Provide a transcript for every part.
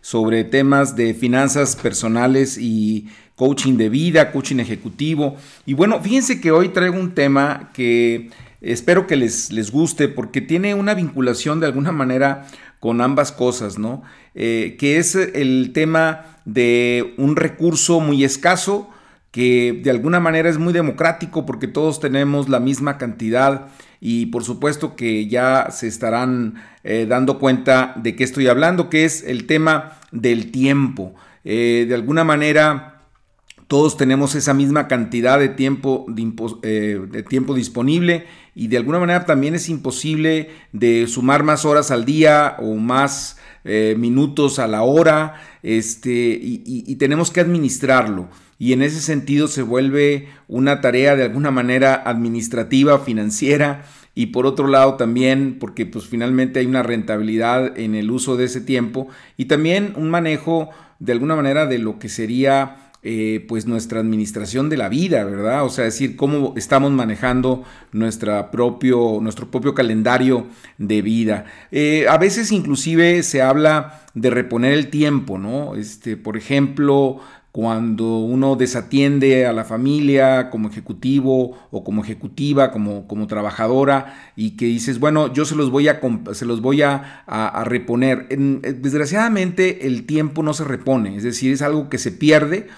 sobre temas de finanzas personales y coaching de vida, coaching ejecutivo. Y bueno, fíjense que hoy traigo un tema que espero que les, les guste porque tiene una vinculación de alguna manera con ambas cosas, ¿no? Eh, que es el tema de un recurso muy escaso que de alguna manera es muy democrático porque todos tenemos la misma cantidad y por supuesto que ya se estarán eh, dando cuenta de qué estoy hablando, que es el tema del tiempo. Eh, de alguna manera todos tenemos esa misma cantidad de tiempo, eh, de, tiempo disponible y de alguna manera también es imposible de sumar más horas al día o más minutos a la hora este, y tenemos que administrarlo y en ese sentido se vuelve una tarea de alguna manera administrativa, financiera y por otro lado también porque pues finalmente hay una rentabilidad en el uso de ese tiempo y también un manejo de alguna manera de lo que sería eh, pues nuestra administración de la vida, ¿verdad? O sea, decir, cómo estamos manejando nuestra propio, nuestro propio calendario de vida. Eh, a veces inclusive se habla de reponer el tiempo, ¿no? Este, por ejemplo, cuando uno desatiende a la familia como ejecutivo o como ejecutiva, como, como trabajadora, y que dices, bueno, yo se los voy a, se los voy a, reponer. desgraciadamente el tiempo no se repone, es decir, es algo que se pierde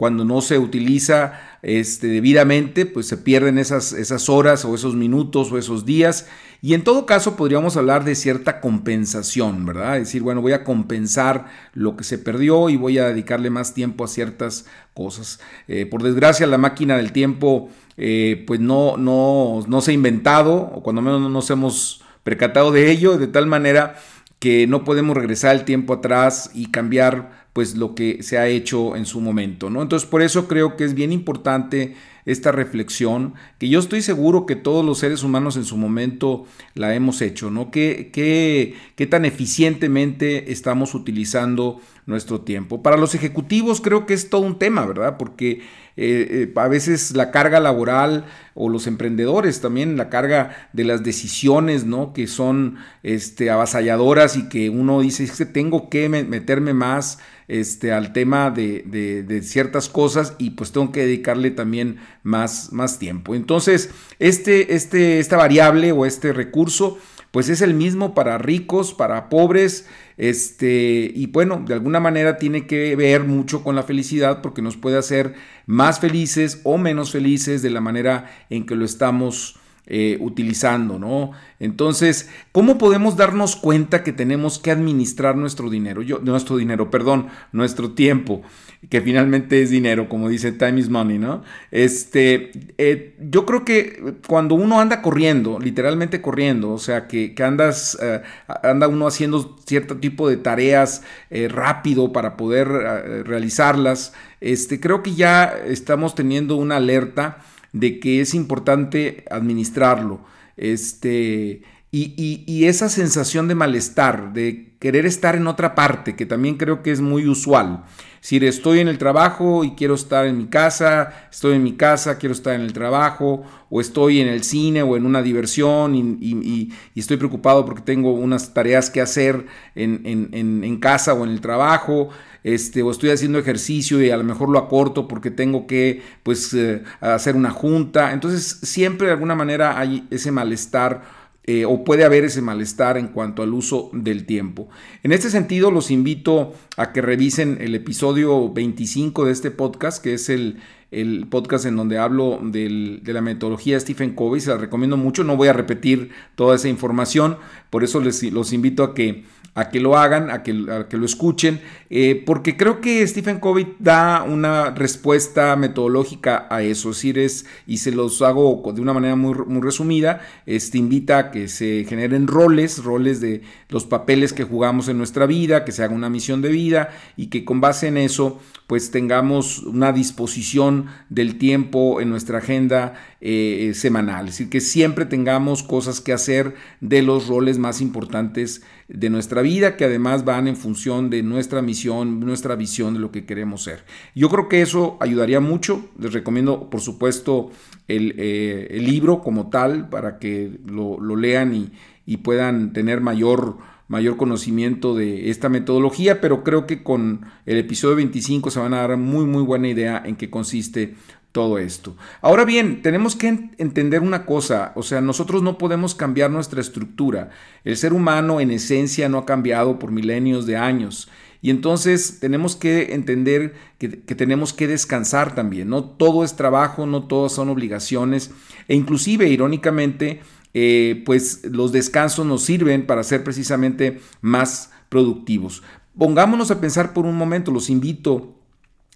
cuando no se utiliza este, debidamente, pues se pierden esas, esas horas o esos minutos o esos días. Y en todo caso podríamos hablar de cierta compensación, ¿verdad? Es decir, bueno, voy a compensar lo que se perdió y voy a dedicarle más tiempo a ciertas cosas. Eh, por desgracia, la máquina del tiempo, eh, pues no, no, no se ha inventado, o cuando menos no nos hemos percatado de ello, de tal manera que no podemos regresar el tiempo atrás y cambiar pues lo que se ha hecho en su momento, ¿no? Entonces por eso creo que es bien importante esta reflexión, que yo estoy seguro que todos los seres humanos en su momento la hemos hecho, ¿no? ¿Qué, qué, qué tan eficientemente estamos utilizando nuestro tiempo? Para los ejecutivos creo que es todo un tema, ¿verdad? Porque eh, eh, a veces la carga laboral o los emprendedores también, la carga de las decisiones, ¿no? Que son este, avasalladoras y que uno dice, es que tengo que meterme más este, al tema de, ciertas cosas y pues tengo que dedicarle también más, más tiempo. Entonces, este, este, esta variable o este recurso pues es el mismo para ricos, para pobres, este, y bueno, de alguna manera tiene que ver mucho con la felicidad porque nos puede hacer más felices o menos felices de la manera en que lo estamos eh, utilizando, ¿no? Entonces, ¿cómo podemos darnos cuenta que tenemos que administrar nuestro dinero? Yo, nuestro dinero, perdón, nuestro tiempo, que finalmente es dinero, como dice Time is Money, ¿no? Este, eh, yo creo que cuando uno anda corriendo, literalmente corriendo, o sea, que, andas, eh, anda uno haciendo cierto tipo de tareas rápido para poder realizarlas, este, creo que ya estamos teniendo una alerta de que es importante administrarlo. Este, y, esa sensación de malestar, de querer estar en otra parte, que también creo que es muy usual. Si estoy en el trabajo y quiero estar en mi casa, estoy en mi casa, quiero estar en el trabajo, o estoy en el cine o en una diversión y, estoy preocupado porque tengo unas tareas que hacer en, casa o en el trabajo, este, o estoy haciendo ejercicio y a lo mejor lo acorto porque tengo que pues, eh, hacer una junta. Entonces siempre de alguna manera hay ese malestar eh, o puede haber ese malestar en cuanto al uso del tiempo. En este sentido, los invito a que revisen el episodio 25 de este podcast, que es el, el podcast en donde hablo de la metodología de Stephen Covey, se la recomiendo mucho, no voy a repetir toda esa información, por eso les los invito a que a que lo hagan, a que, que lo escuchen, eh, porque creo que Stephen Covey da una respuesta metodológica a eso, es decir, y se los hago de una manera muy, muy resumida, este, invita a que se generen roles, roles de los papeles que jugamos en nuestra vida, que se haga una misión de vida y que con base en eso pues tengamos una disposición del tiempo en nuestra agenda eh, semanal, es decir, que siempre tengamos cosas que hacer de los roles más importantes de nuestra vida, que además van en función de nuestra misión, nuestra visión de lo que queremos ser. Yo creo que eso ayudaría mucho, les recomiendo por supuesto el, eh, libro como tal para que lo, lean y puedan tener mayor mayor conocimiento de esta metodología, pero creo que con el episodio 25 se van a dar muy muy buena idea en qué consiste todo esto. Ahora bien, tenemos que entender una cosa, o sea, nosotros no podemos cambiar nuestra estructura. El ser humano en esencia no ha cambiado por milenios de años. Y entonces tenemos que entender que, tenemos que descansar también. No todo es trabajo, no todo son obligaciones. E inclusive, irónicamente, eh, pues los descansos nos sirven para ser precisamente más productivos. Pongámonos a pensar por un momento, los invito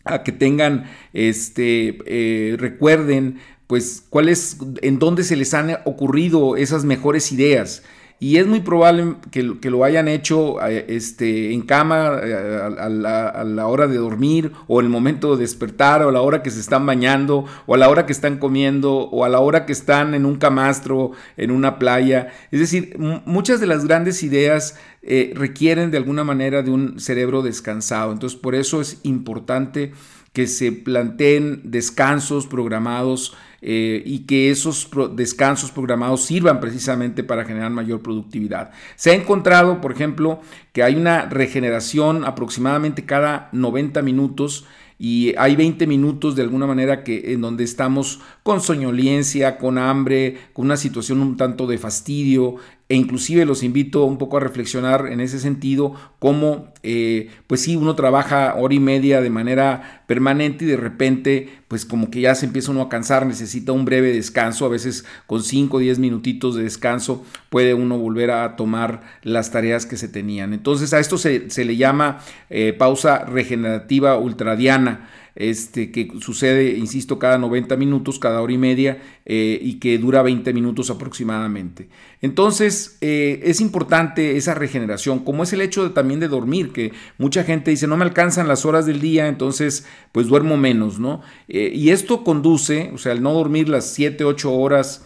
a que tengan, este, eh, recuerden, pues, cuál es, en dónde se les han ocurrido esas mejores ideas. Y es muy probable que, lo hayan hecho eh, este, en cama eh, a, la, hora de dormir o el momento de despertar o a la hora que se están bañando o a la hora que están comiendo o a la hora que están en un camastro, en una playa. Es decir, muchas de las grandes ideas eh, requieren de alguna manera de un cerebro descansado. Entonces por eso es importante que se planteen descansos programados eh, y que esos descansos programados sirvan precisamente para generar mayor productividad. Se ha encontrado, por ejemplo, que hay una regeneración aproximadamente cada 90 minutos y hay 20 minutos de alguna manera que en donde estamos con soñoliencia, con hambre, con una situación un tanto de fastidio, e inclusive los invito un poco a reflexionar en ese sentido, cómo, eh, pues sí, uno trabaja hora y media de manera permanente y de repente, pues como que ya se empieza uno a cansar, necesita un breve descanso, a veces con 5 o 10 minutitos de descanso puede uno volver a tomar las tareas que se tenían. Entonces a esto se, le llama eh, pausa regenerativa ultradiana este, que sucede, insisto, cada 90 minutos, cada hora y media, eh, y que dura 20 minutos aproximadamente. Entonces, eh, es importante esa regeneración, como es el hecho también de dormir, que mucha gente dice, no me alcanzan las horas del día, entonces, pues duermo menos, ¿no? Eh, y esto conduce, o sea, el no dormir las 7, 8 horas,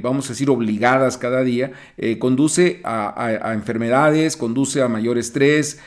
vamos a decir, obligadas cada día, conduce a, enfermedades, conduce a mayor estrés,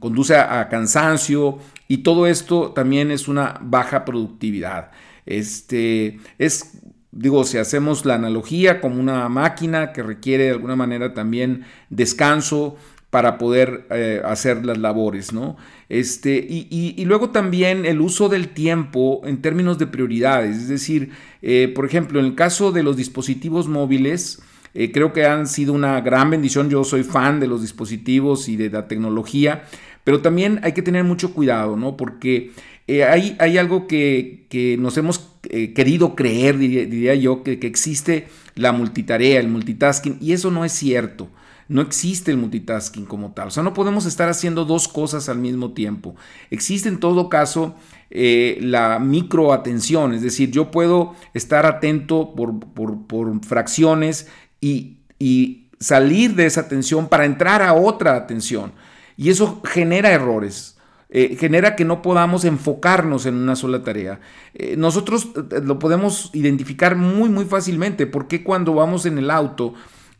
conduce a, cansancio, y todo esto también es una baja productividad. Este, es, digo, si hacemos la analogía como una máquina que requiere de alguna manera también descanso para poder eh, hacer las labores, ¿no? Este, y, luego también el uso del tiempo en términos de prioridades, es decir, eh, por ejemplo, en el caso de los dispositivos móviles, eh, creo que han sido una gran bendición, yo soy fan de los dispositivos y de la tecnología, pero también hay que tener mucho cuidado, ¿no? Porque hay, hay, algo que, nos hemos querido creer, diría, yo, que, existe la multitarea, el multitasking, y eso no es cierto. No existe el multitasking como tal. O sea, no podemos estar haciendo dos cosas al mismo tiempo. Existe en todo caso eh, la microatención, es decir, yo puedo estar atento por, por, fracciones y, y salir de esa atención para entrar a otra atención. Y eso genera errores. Eh, genera que no podamos enfocarnos en una sola tarea. Eh, nosotros eh, lo podemos identificar muy, muy fácilmente, porque cuando vamos en el auto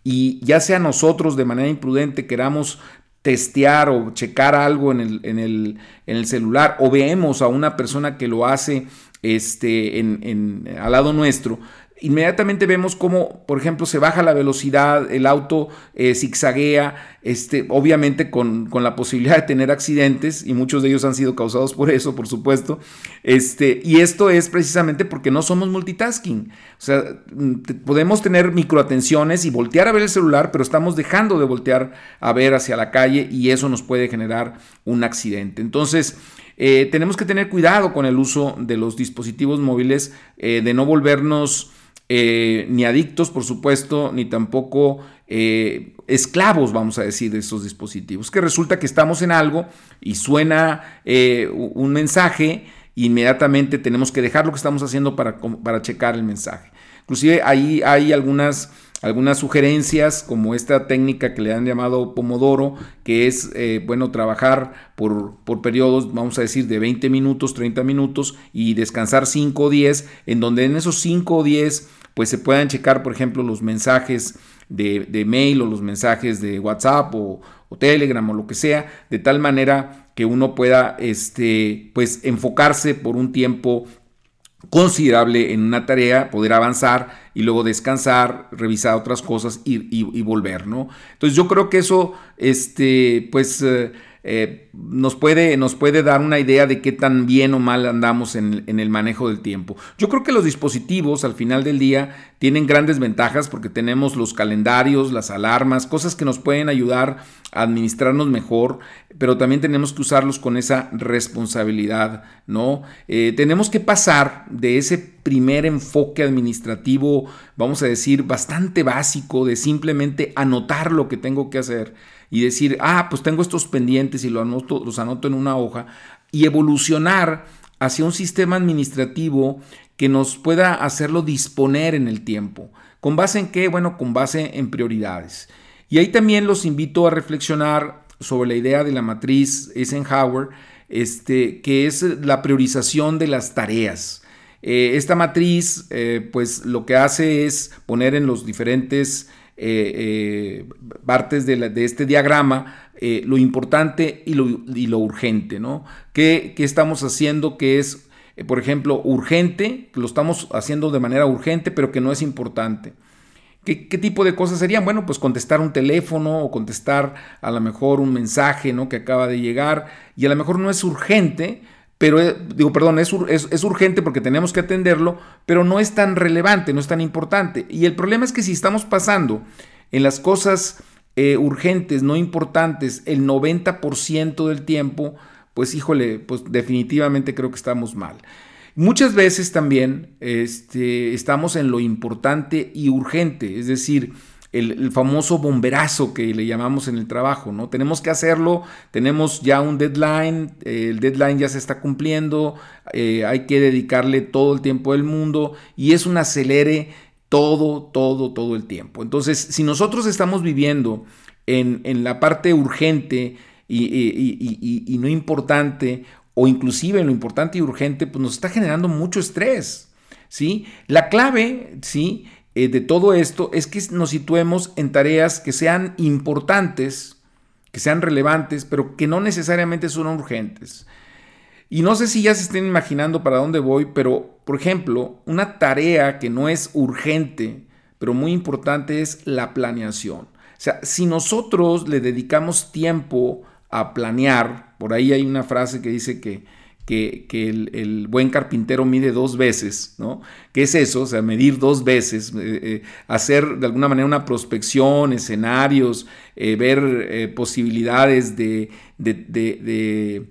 y ya sea nosotros de manera imprudente queramos testear o checar algo en el, en el, en el celular o vemos a una persona que lo hace este, en, al lado nuestro, inmediatamente vemos cómo, por ejemplo, se baja la velocidad, el auto eh, zigzaguea, este, obviamente con, la posibilidad de tener accidentes, y muchos de ellos han sido causados por eso, por supuesto. Este, y esto es precisamente porque no somos multitasking. O sea, mm, podemos tener microatenciones y voltear a ver el celular, pero estamos dejando de voltear a ver hacia la calle y eso nos puede generar un accidente. Entonces, Eh, tenemos que tener cuidado con el uso de los dispositivos móviles, eh, de no volvernos ni adictos, por supuesto, ni tampoco esclavos, vamos a decir, de esos dispositivos. Que resulta que estamos en algo y suena un mensaje, inmediatamente tenemos que dejar lo que estamos haciendo para, para checar el mensaje. Inclusive ahí hay algunas algunas sugerencias como esta técnica que le han llamado Pomodoro, que es, eh, bueno, trabajar por, por, periodos, vamos a decir, de 20 minutos, 30 minutos y descansar 5 o 10, en donde en esos 5 o 10 pues se puedan checar, por ejemplo, los mensajes de, de mail o los mensajes de WhatsApp o, Telegram o lo que sea, de tal manera que uno pueda, este, pues, enfocarse por un tiempo considerable en una tarea, poder avanzar y luego descansar, revisar otras cosas y, volver, ¿no? Entonces yo creo que eso, este, pues... Eh, eh, nos, puede, nos puede dar una idea de qué tan bien o mal andamos en, el manejo del tiempo. Yo creo que los dispositivos al final del día tienen grandes ventajas porque tenemos los calendarios, las alarmas, cosas que nos pueden ayudar a administrarnos mejor, pero también tenemos que usarlos con esa responsabilidad, ¿no? Eh, tenemos que pasar de ese primer enfoque administrativo, vamos a decir, bastante básico, de simplemente anotar lo que tengo que hacer y decir, ah, pues tengo estos pendientes y los anoto, los anoto en una hoja y evolucionar hacia un sistema administrativo que nos pueda hacerlo disponer en el tiempo. ¿Con base en qué? Bueno, con base en prioridades. Y ahí también los invito a reflexionar sobre la idea de la matriz Eisenhower, este, que es la priorización de las tareas. Eh, esta matriz, eh, pues lo que hace es poner en los diferentes eh, eh, partes de, este diagrama eh, lo importante y lo, urgente, ¿no? ¿Qué, estamos haciendo que es, por ejemplo, urgente, que lo estamos haciendo de manera urgente, pero que no es importante? ¿Qué, ¿Qué, tipo de cosas serían? Bueno, pues contestar un teléfono o contestar a lo mejor un mensaje ¿no? que acaba de llegar y a lo mejor no es urgente, pero eh, digo, perdón, es, es, urgente porque tenemos que atenderlo, pero no es tan relevante, no es tan importante. Y el problema es que si estamos pasando en las cosas eh, urgentes, no importantes, el 90% del tiempo, pues híjole, pues definitivamente creo que estamos mal. Muchas veces también este, estamos en lo importante y urgente, es decir, el, famoso bomberazo que le llamamos en el trabajo, ¿no? Tenemos que hacerlo, tenemos ya un deadline, el deadline ya se está cumpliendo, eh, hay que dedicarle todo el tiempo del mundo y es un acelere todo, todo, todo el tiempo. Entonces, si nosotros estamos viviendo en, la parte urgente y, y, no importante, o inclusive en lo importante y urgente, pues nos está generando mucho estrés, ¿sí? La clave, ¿sí? Eh, de todo esto es que nos situemos en tareas que sean importantes, que sean relevantes, pero que no necesariamente son urgentes. Y no sé si ya se estén imaginando para dónde voy, pero por ejemplo, una tarea que no es urgente, pero muy importante es la planeación. O sea, si nosotros le dedicamos tiempo a planear, por ahí hay una frase que dice que que, el, buen carpintero mide dos veces, ¿no? ¿Qué es eso? O sea, medir dos veces, eh, eh, hacer de alguna manera una prospección, escenarios, eh, ver posibilidades de, de,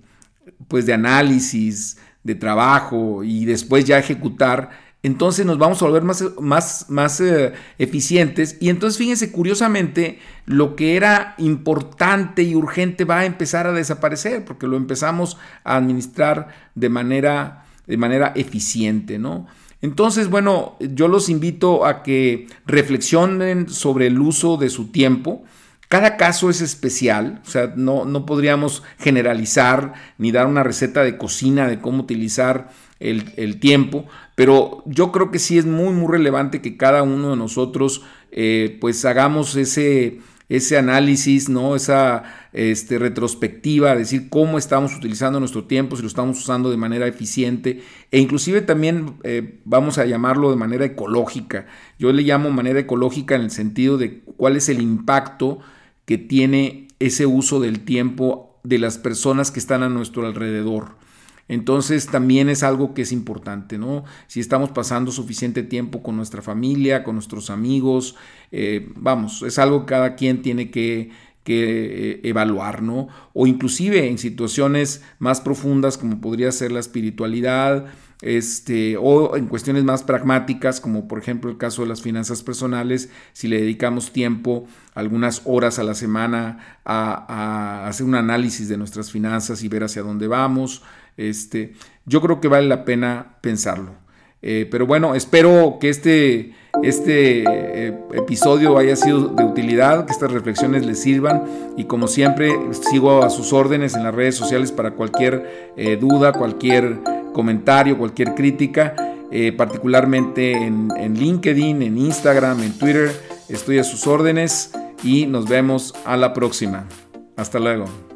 pues de análisis, de trabajo y después ya ejecutar entonces nos vamos a volver más, más, más eh, eficientes. Y entonces fíjense, curiosamente, lo que era importante y urgente va a empezar a desaparecer, porque lo empezamos a administrar de manera, de manera eficiente, ¿no? Entonces, bueno, yo los invito a que reflexionen sobre el uso de su tiempo. Cada caso es especial, o sea, no, no podríamos generalizar ni dar una receta de cocina de cómo utilizar el, tiempo, pero yo creo que sí es muy, muy relevante que cada uno de nosotros eh, pues hagamos ese, ese análisis, ¿no? esa este, retrospectiva, decir cómo estamos utilizando nuestro tiempo, si lo estamos usando de manera eficiente e inclusive también eh, vamos a llamarlo de manera ecológica. Yo le llamo manera ecológica en el sentido de cuál es el impacto que tiene ese uso del tiempo de las personas que están a nuestro alrededor. Entonces también es algo que es importante, ¿no? Si estamos pasando suficiente tiempo con nuestra familia, con nuestros amigos, eh, vamos, es algo que cada quien tiene que, eh, evaluar, ¿no? O inclusive en situaciones más profundas como podría ser la espiritualidad, este, o en cuestiones más pragmáticas, como por ejemplo el caso de las finanzas personales, si le dedicamos tiempo, algunas horas a la semana, a hacer un análisis de nuestras finanzas y ver hacia dónde vamos, este, yo creo que vale la pena pensarlo. Eh, pero bueno, espero que este, este eh, episodio haya sido de utilidad, que estas reflexiones les sirvan y como siempre sigo a sus órdenes en las redes sociales para cualquier eh, duda, cualquier comentario, cualquier crítica, particularmente en, en LinkedIn, en Instagram, en Twitter. Estoy a sus órdenes y nos vemos a la próxima. Hasta luego.